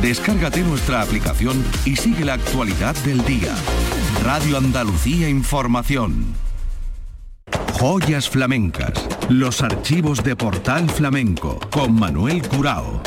Descárgate nuestra aplicación y sigue la actualidad del día. Radio Andalucía Información. Joyas flamencas. Los archivos de Portal Flamenco con Manuel Curao.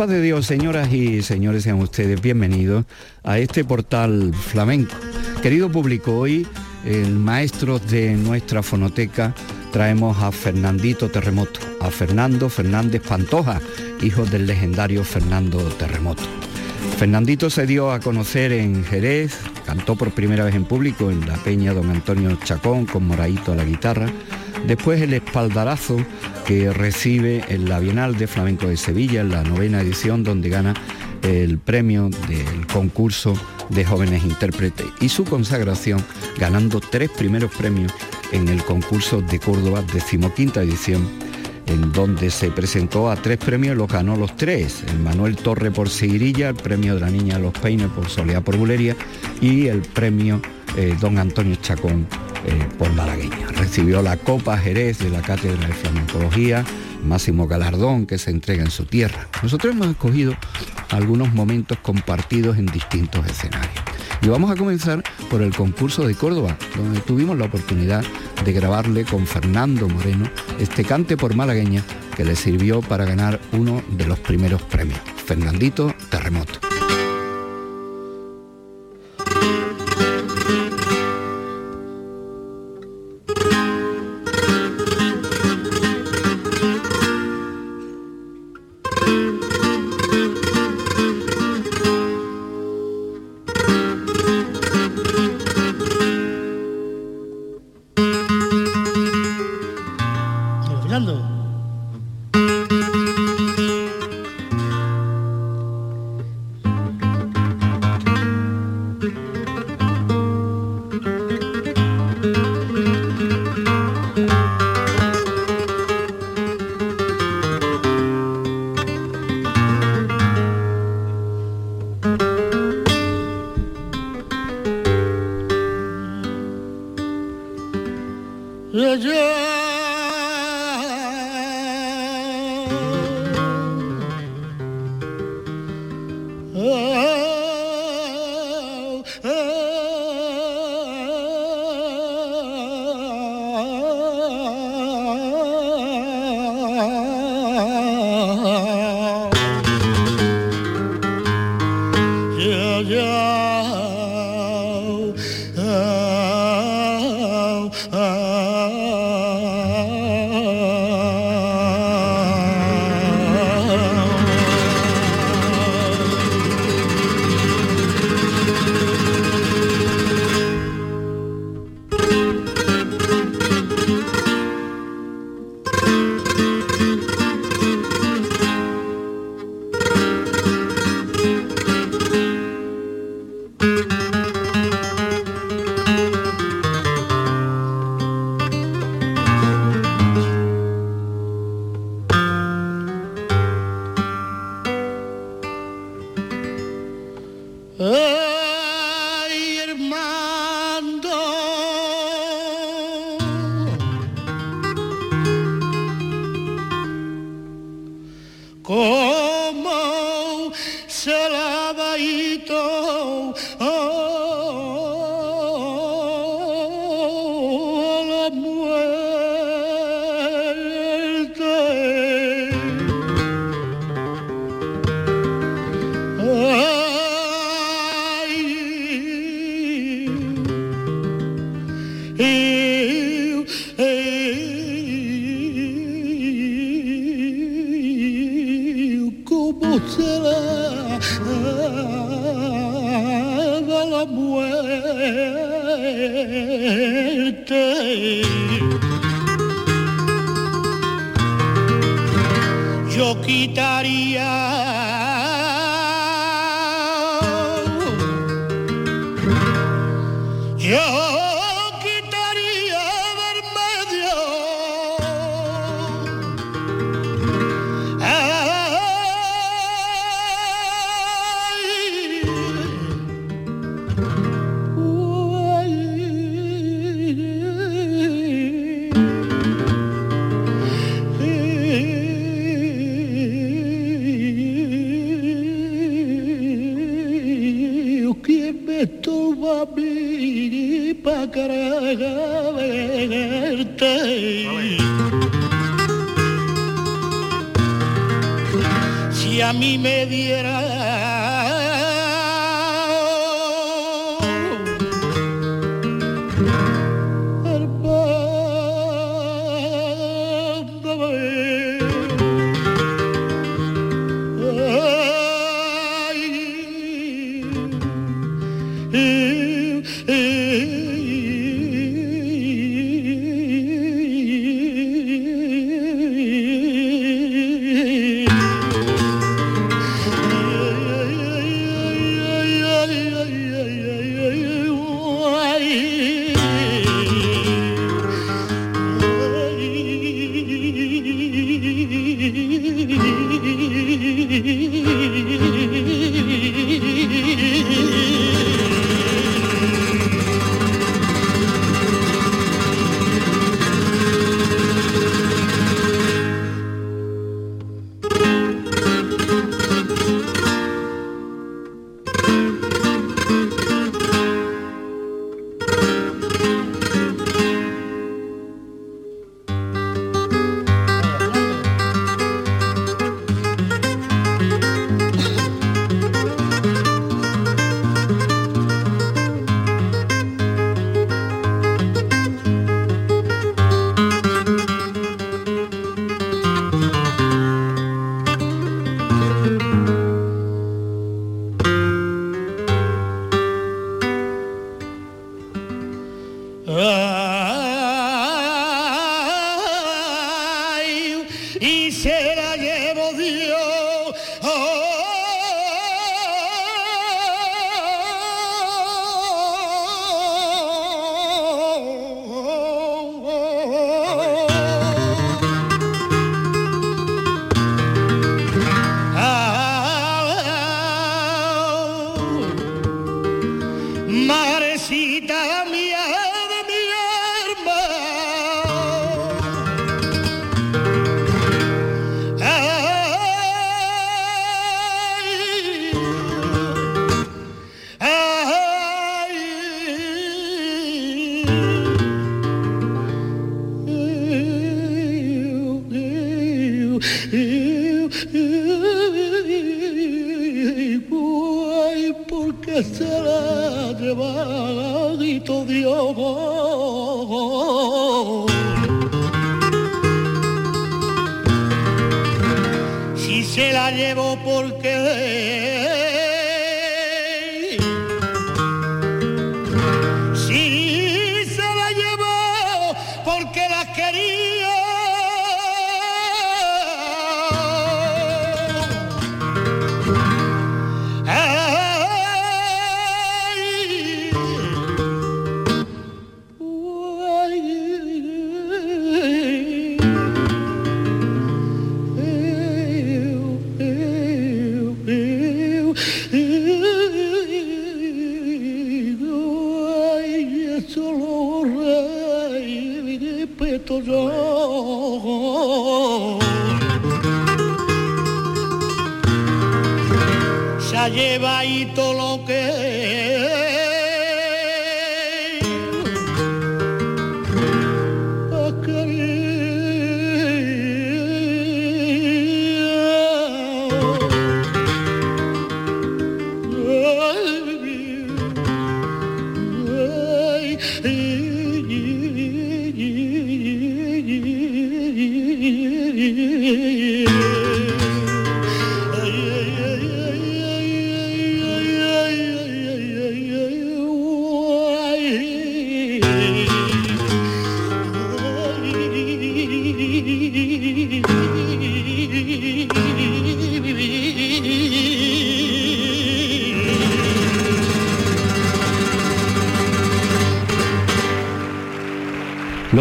Paz de Dios, señoras y señores, sean ustedes bienvenidos a este portal flamenco. Querido público, hoy el maestro de nuestra fonoteca traemos a Fernandito Terremoto, a Fernando Fernández Pantoja, hijo del legendario Fernando Terremoto. Fernandito se dio a conocer en Jerez, cantó por primera vez en público en la peña Don Antonio Chacón con Moraito a la guitarra, después el espaldarazo que recibe en la Bienal de Flamenco de Sevilla, en la novena edición, donde gana el premio del concurso de jóvenes intérpretes y su consagración ganando tres primeros premios en el concurso de Córdoba, decimoquinta edición, en donde se presentó a tres premios, los ganó los tres, el Manuel Torre por Seguirilla, el premio de la Niña de los Peines por Soledad por Bulería y el premio eh, Don Antonio Chacón eh, por malagueña. Recibió la Copa Jerez de la Cátedra de Flamencología, máximo galardón que se entrega en su tierra. Nosotros hemos escogido algunos momentos compartidos en distintos escenarios. Y vamos a comenzar por el concurso de Córdoba, donde tuvimos la oportunidad de grabarle con Fernando Moreno este cante por malagueña que le sirvió para ganar uno de los primeros premios, Fernandito Terremoto.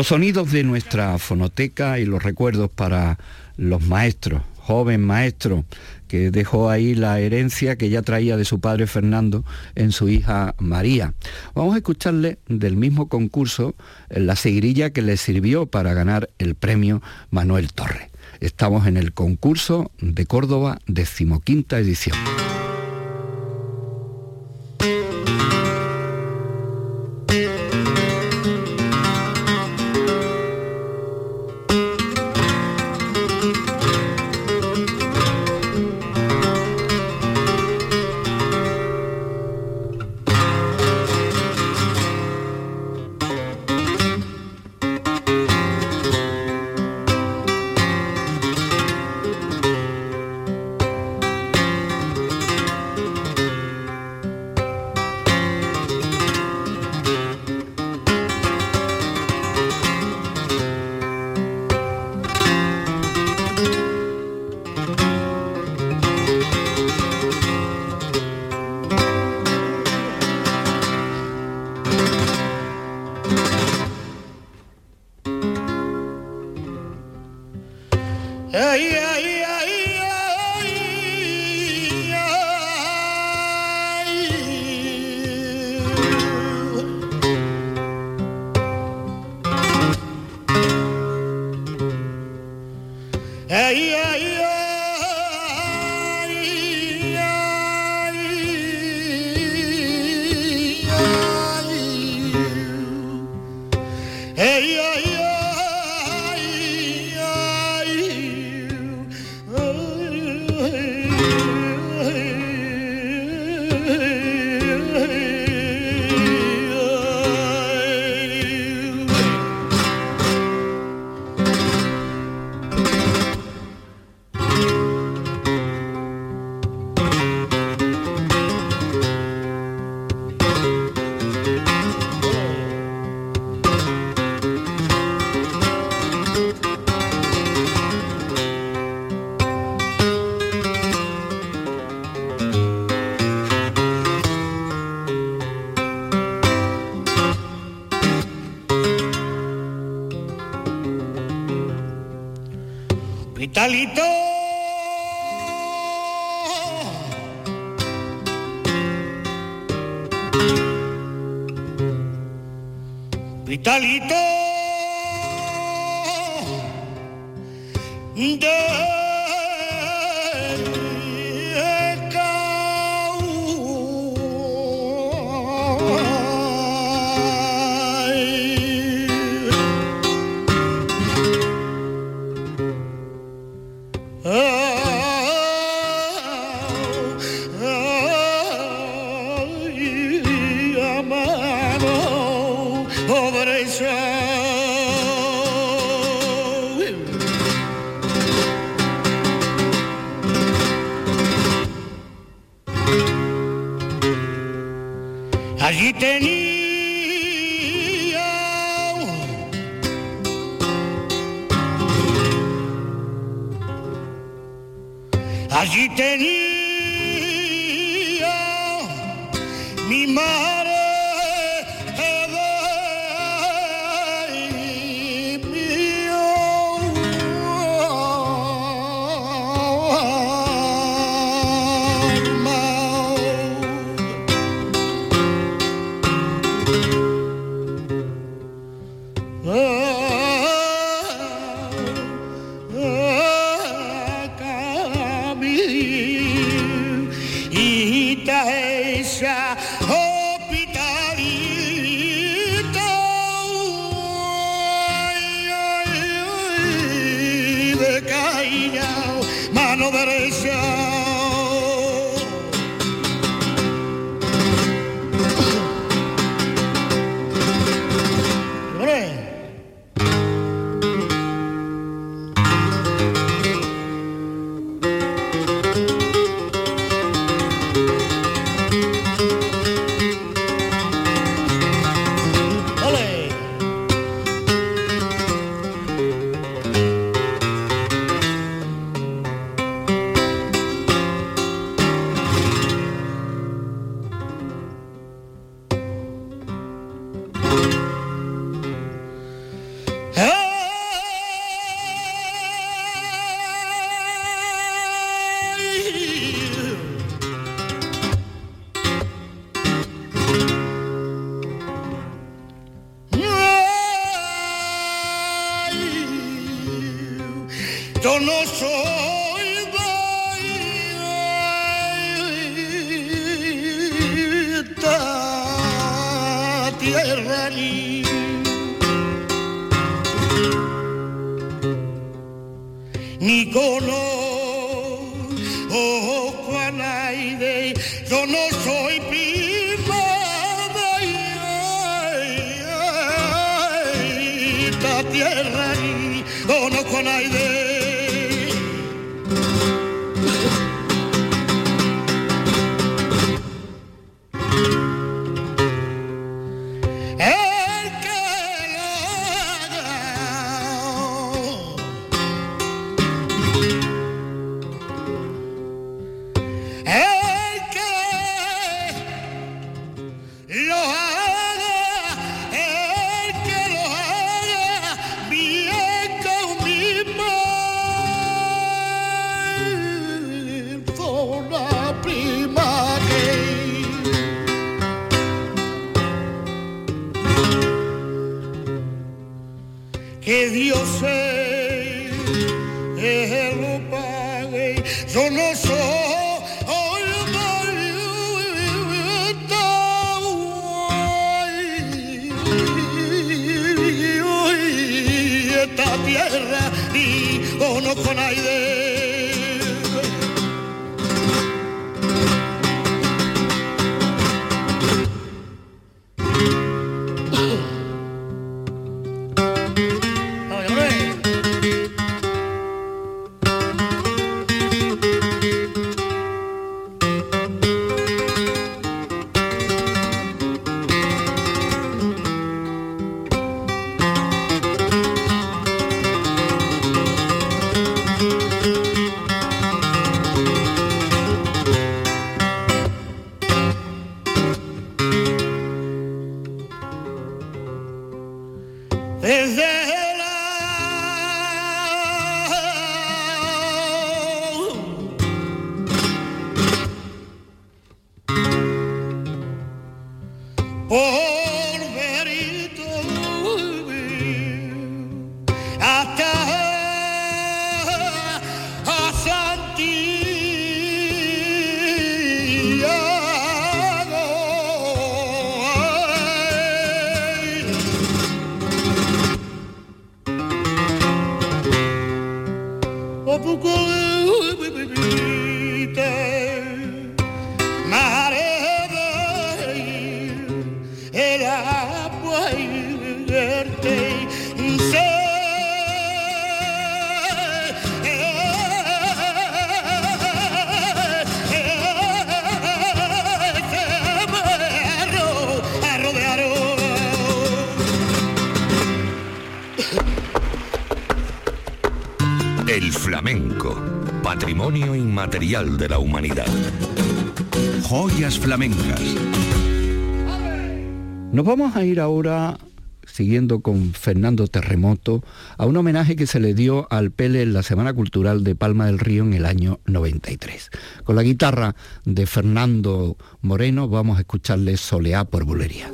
Sonidos de nuestra fonoteca y los recuerdos para los maestros, joven maestro que dejó ahí la herencia que ya traía de su padre Fernando en su hija María. Vamos a escucharle del mismo concurso la seguirilla que le sirvió para ganar el premio Manuel Torre. Estamos en el concurso de Córdoba, decimoquinta edición. Tierra ni ni conozco a nadie, yo no soy de la humanidad. Joyas flamencas. Nos vamos a ir ahora, siguiendo con Fernando Terremoto, a un homenaje que se le dio al Pele en la Semana Cultural de Palma del Río en el año 93. Con la guitarra de Fernando Moreno vamos a escucharle Soleá por Bulería.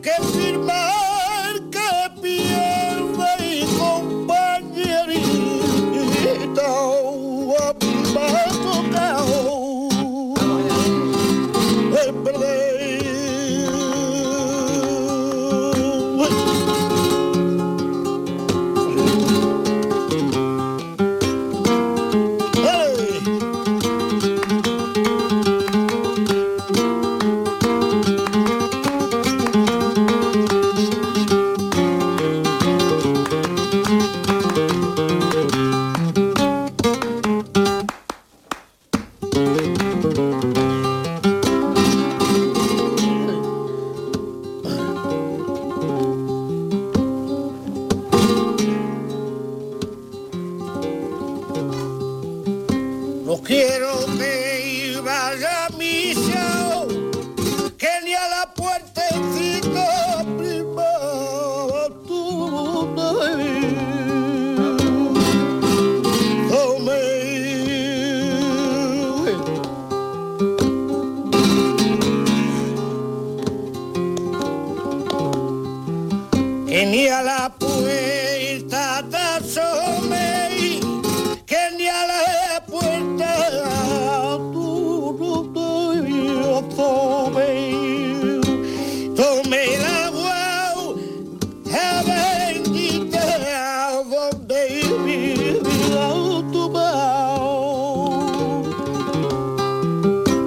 que sirve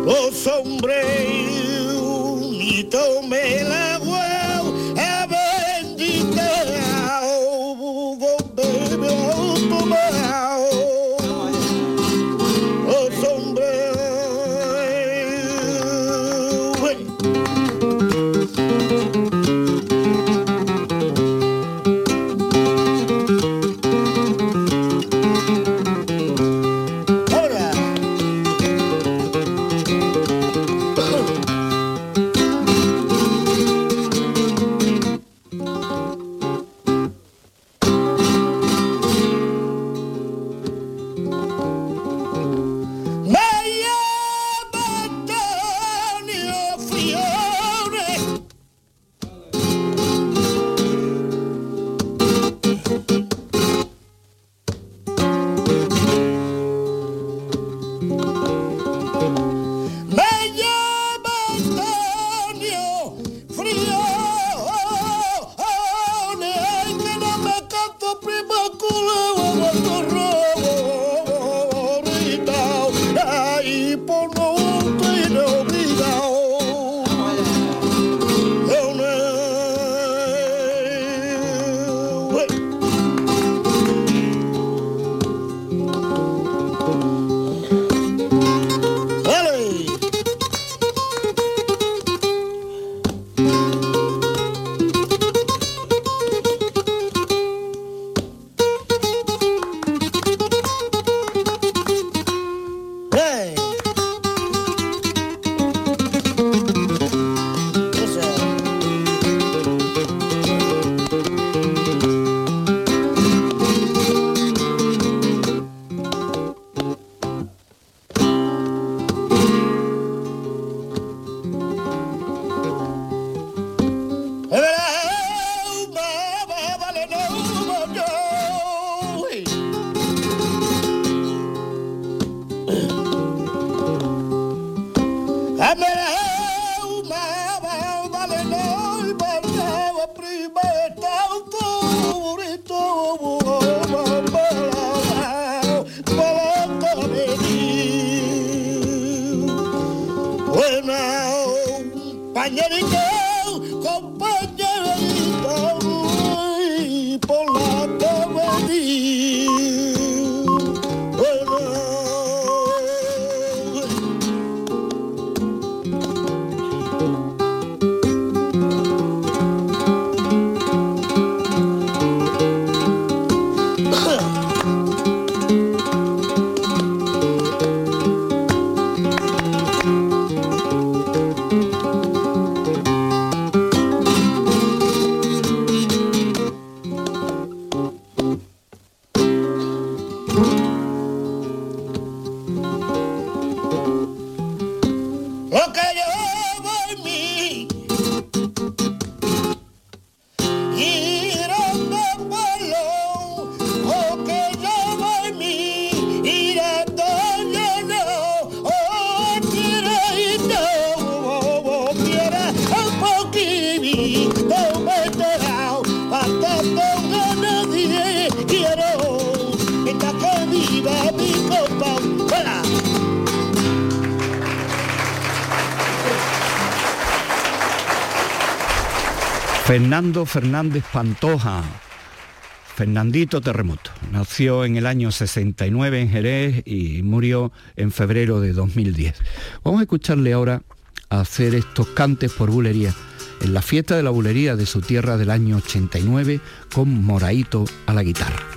los hombres, ni tomé la Fernando Fernández Pantoja, Fernandito Terremoto. Nació en el año 69 en Jerez y murió en febrero de 2010. Vamos a escucharle ahora hacer estos cantes por bulería en la fiesta de la bulería de su tierra del año 89 con Moraito a la guitarra.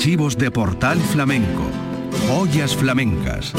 Archivos de Portal Flamenco. Joyas flamencas.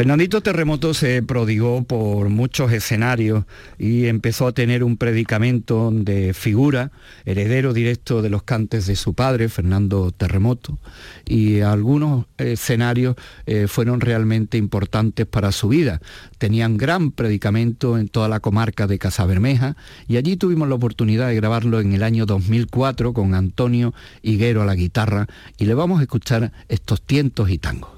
Fernandito Terremoto se prodigó por muchos escenarios y empezó a tener un predicamento de figura, heredero directo de los cantes de su padre, Fernando Terremoto, y algunos escenarios eh, fueron realmente importantes para su vida. Tenían gran predicamento en toda la comarca de Casabermeja y allí tuvimos la oportunidad de grabarlo en el año 2004 con Antonio Higuero a la guitarra y le vamos a escuchar estos tientos y tangos.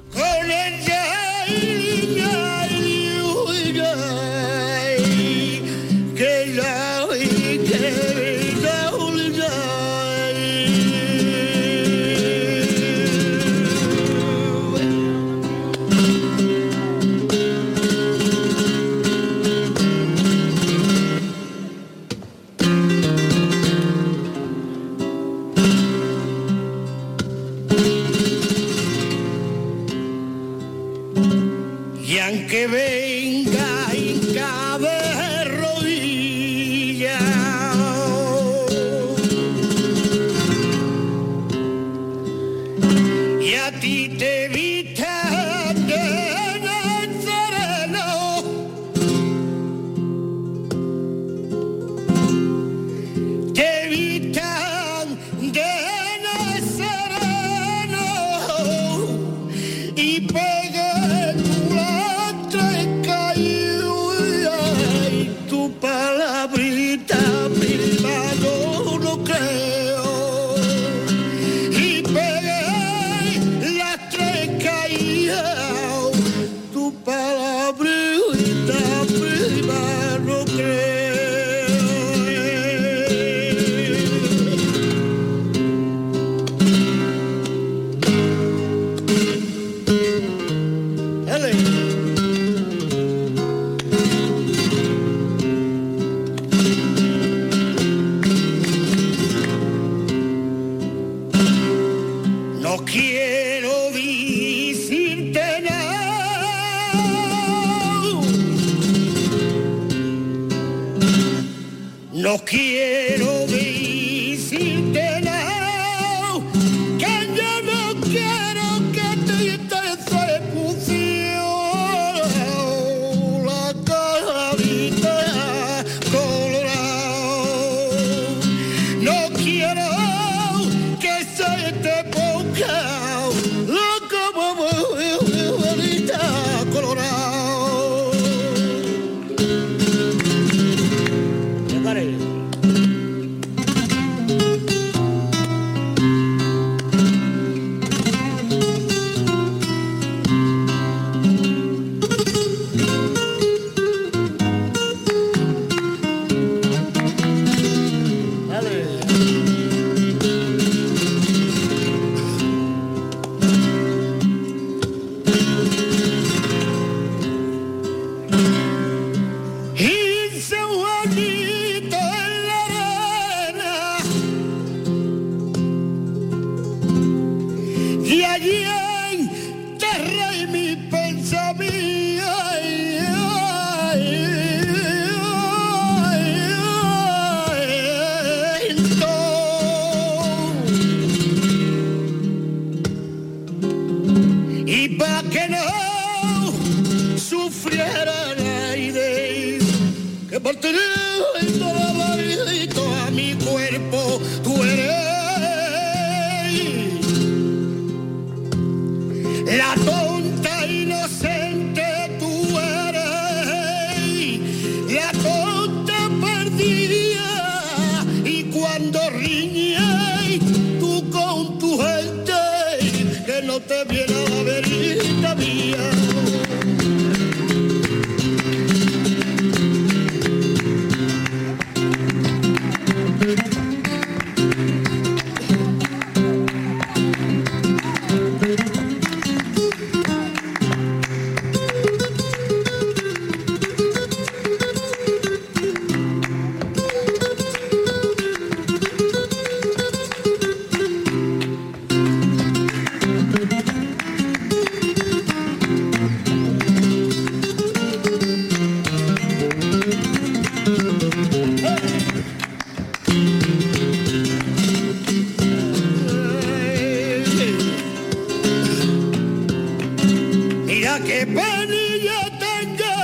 Penilla tengo.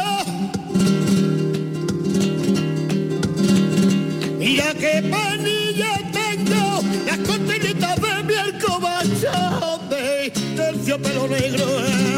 Mira qué penilla tengo, las cortinitas de mi alcobacha de terciopelo negro.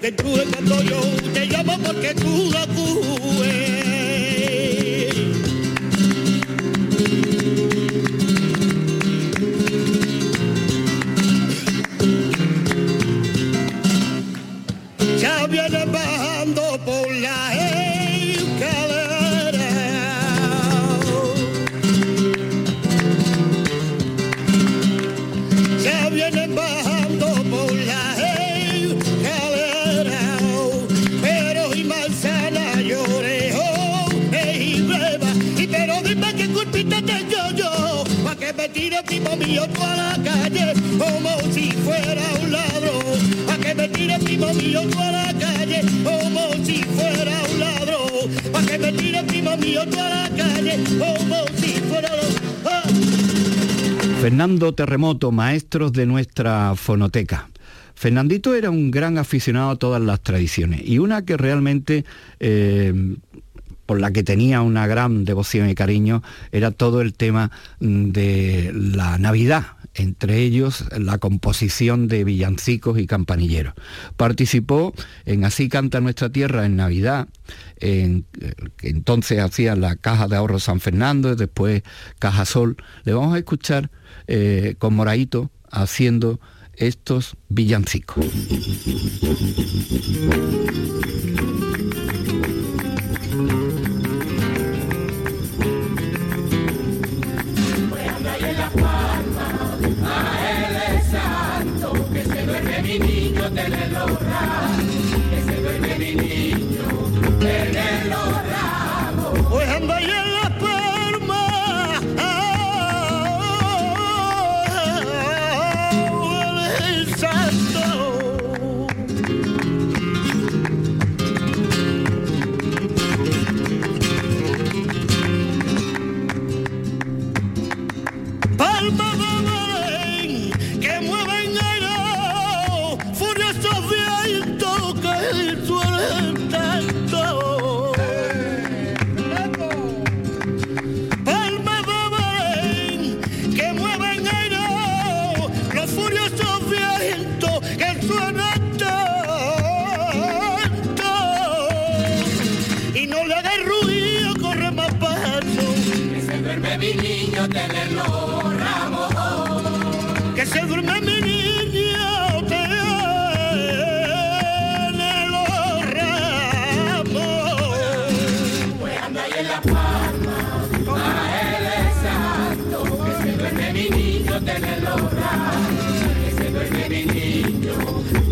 cuando yo te llamo porque tú Fernando Terremoto, maestros de nuestra fonoteca. Fernandito era un gran aficionado a todas las tradiciones y una que realmente eh, por la que tenía una gran devoción y cariño era todo el tema de la Navidad, entre ellos la composición de villancicos y campanilleros. Participó en Así canta nuestra tierra en Navidad, en, que entonces hacía la Caja de Ahorro San Fernando y después Caja Sol. Le vamos a escuchar eh, con Moraito haciendo estos villancicos. Yeah. duerme mi niño, Que mi niño.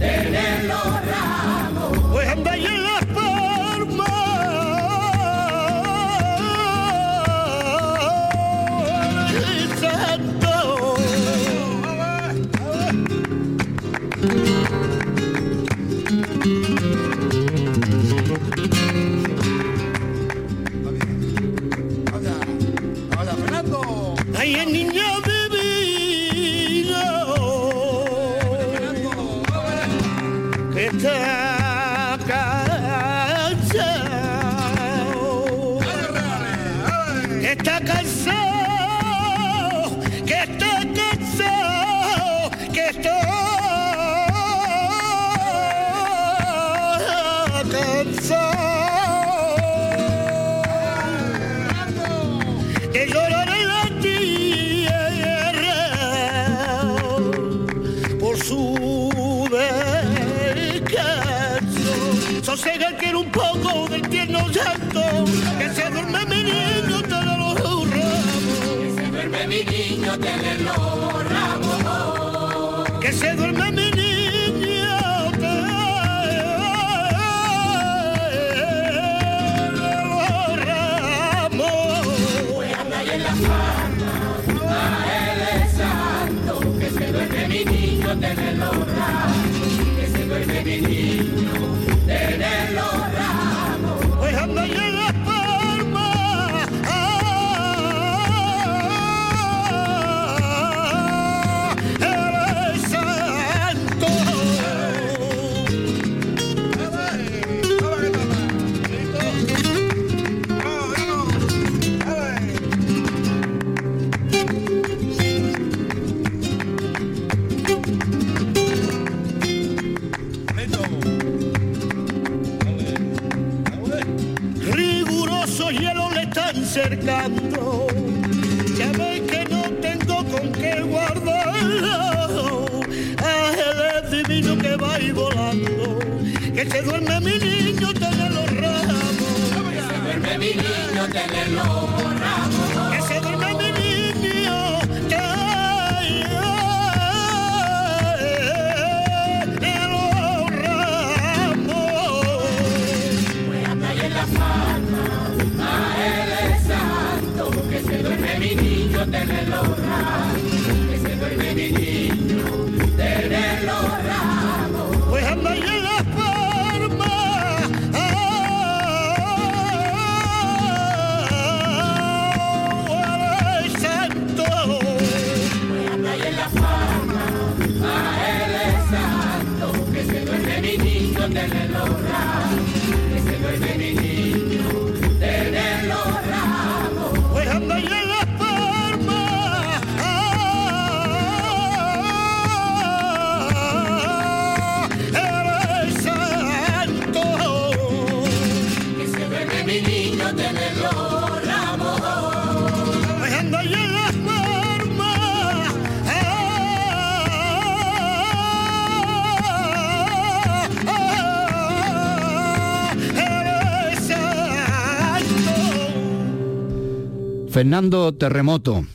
Fernando Terremoto,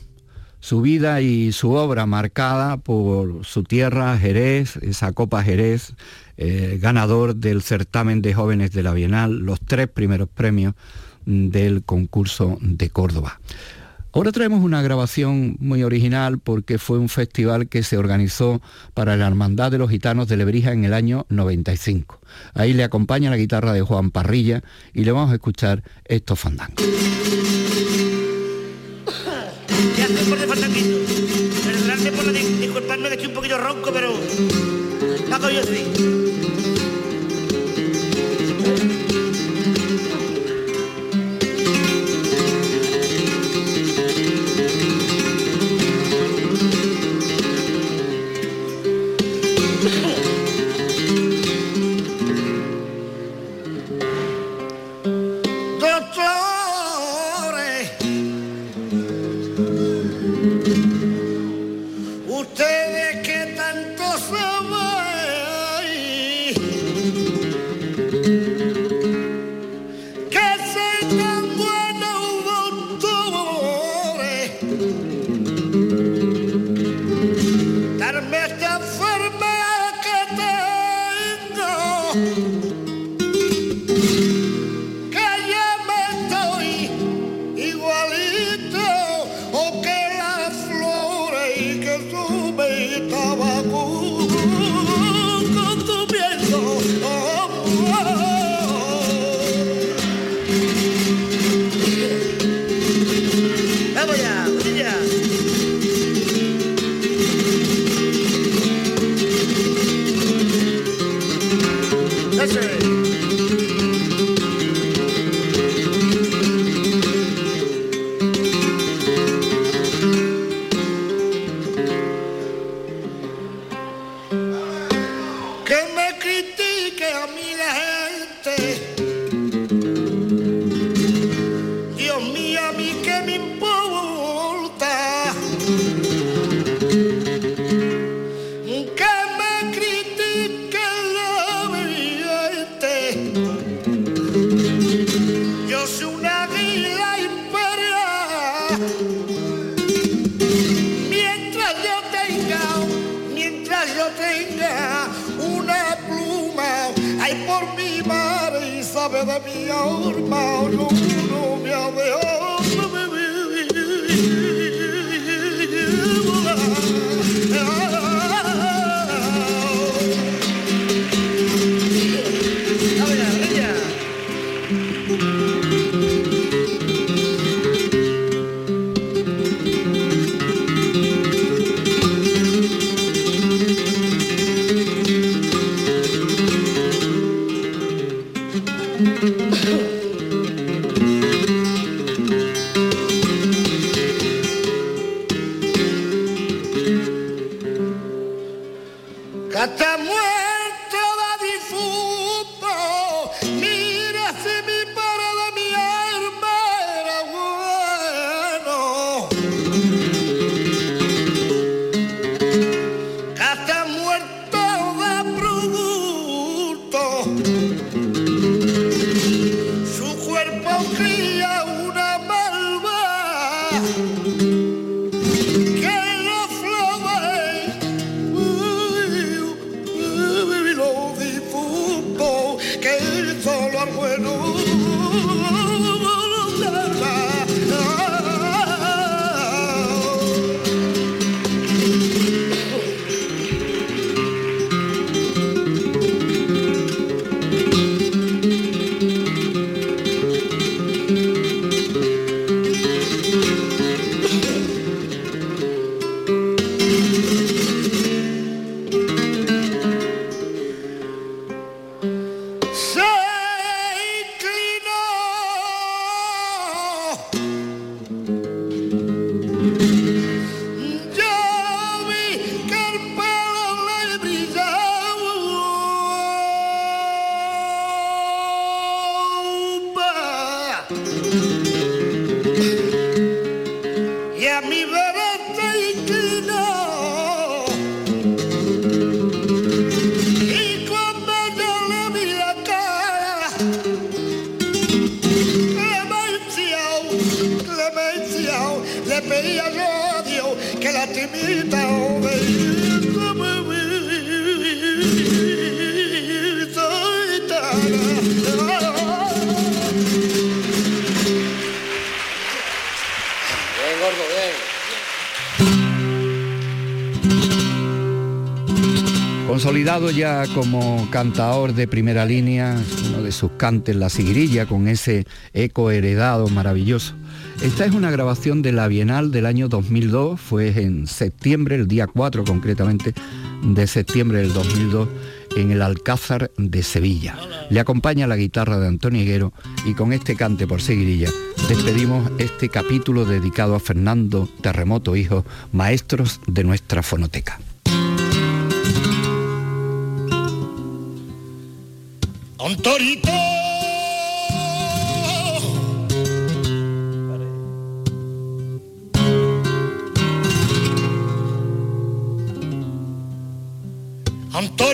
su vida y su obra marcada por su tierra, Jerez, esa Copa Jerez, eh, ganador del certamen de jóvenes de la Bienal, los tres primeros premios del concurso de Córdoba. Ahora traemos una grabación muy original porque fue un festival que se organizó para la Hermandad de los Gitanos de Lebrija en el año 95. Ahí le acompaña la guitarra de Juan Parrilla y le vamos a escuchar estos fandangos. Estoy por de fandanguito. Perdonadme por la disculparme que estoy un poquito ronco, pero... Paco yo sí. Consolidado ya como cantador de primera línea, uno de sus cantes, La Sigrilla, con ese eco heredado maravilloso. Esta es una grabación de la Bienal del año 2002, fue en septiembre, el día 4 concretamente de septiembre del 2002, en el Alcázar de Sevilla. Le acompaña la guitarra de Antonio Higuero y con este cante por seguirilla despedimos este capítulo dedicado a Fernando Terremoto Hijo, maestros de nuestra fonoteca. Tanto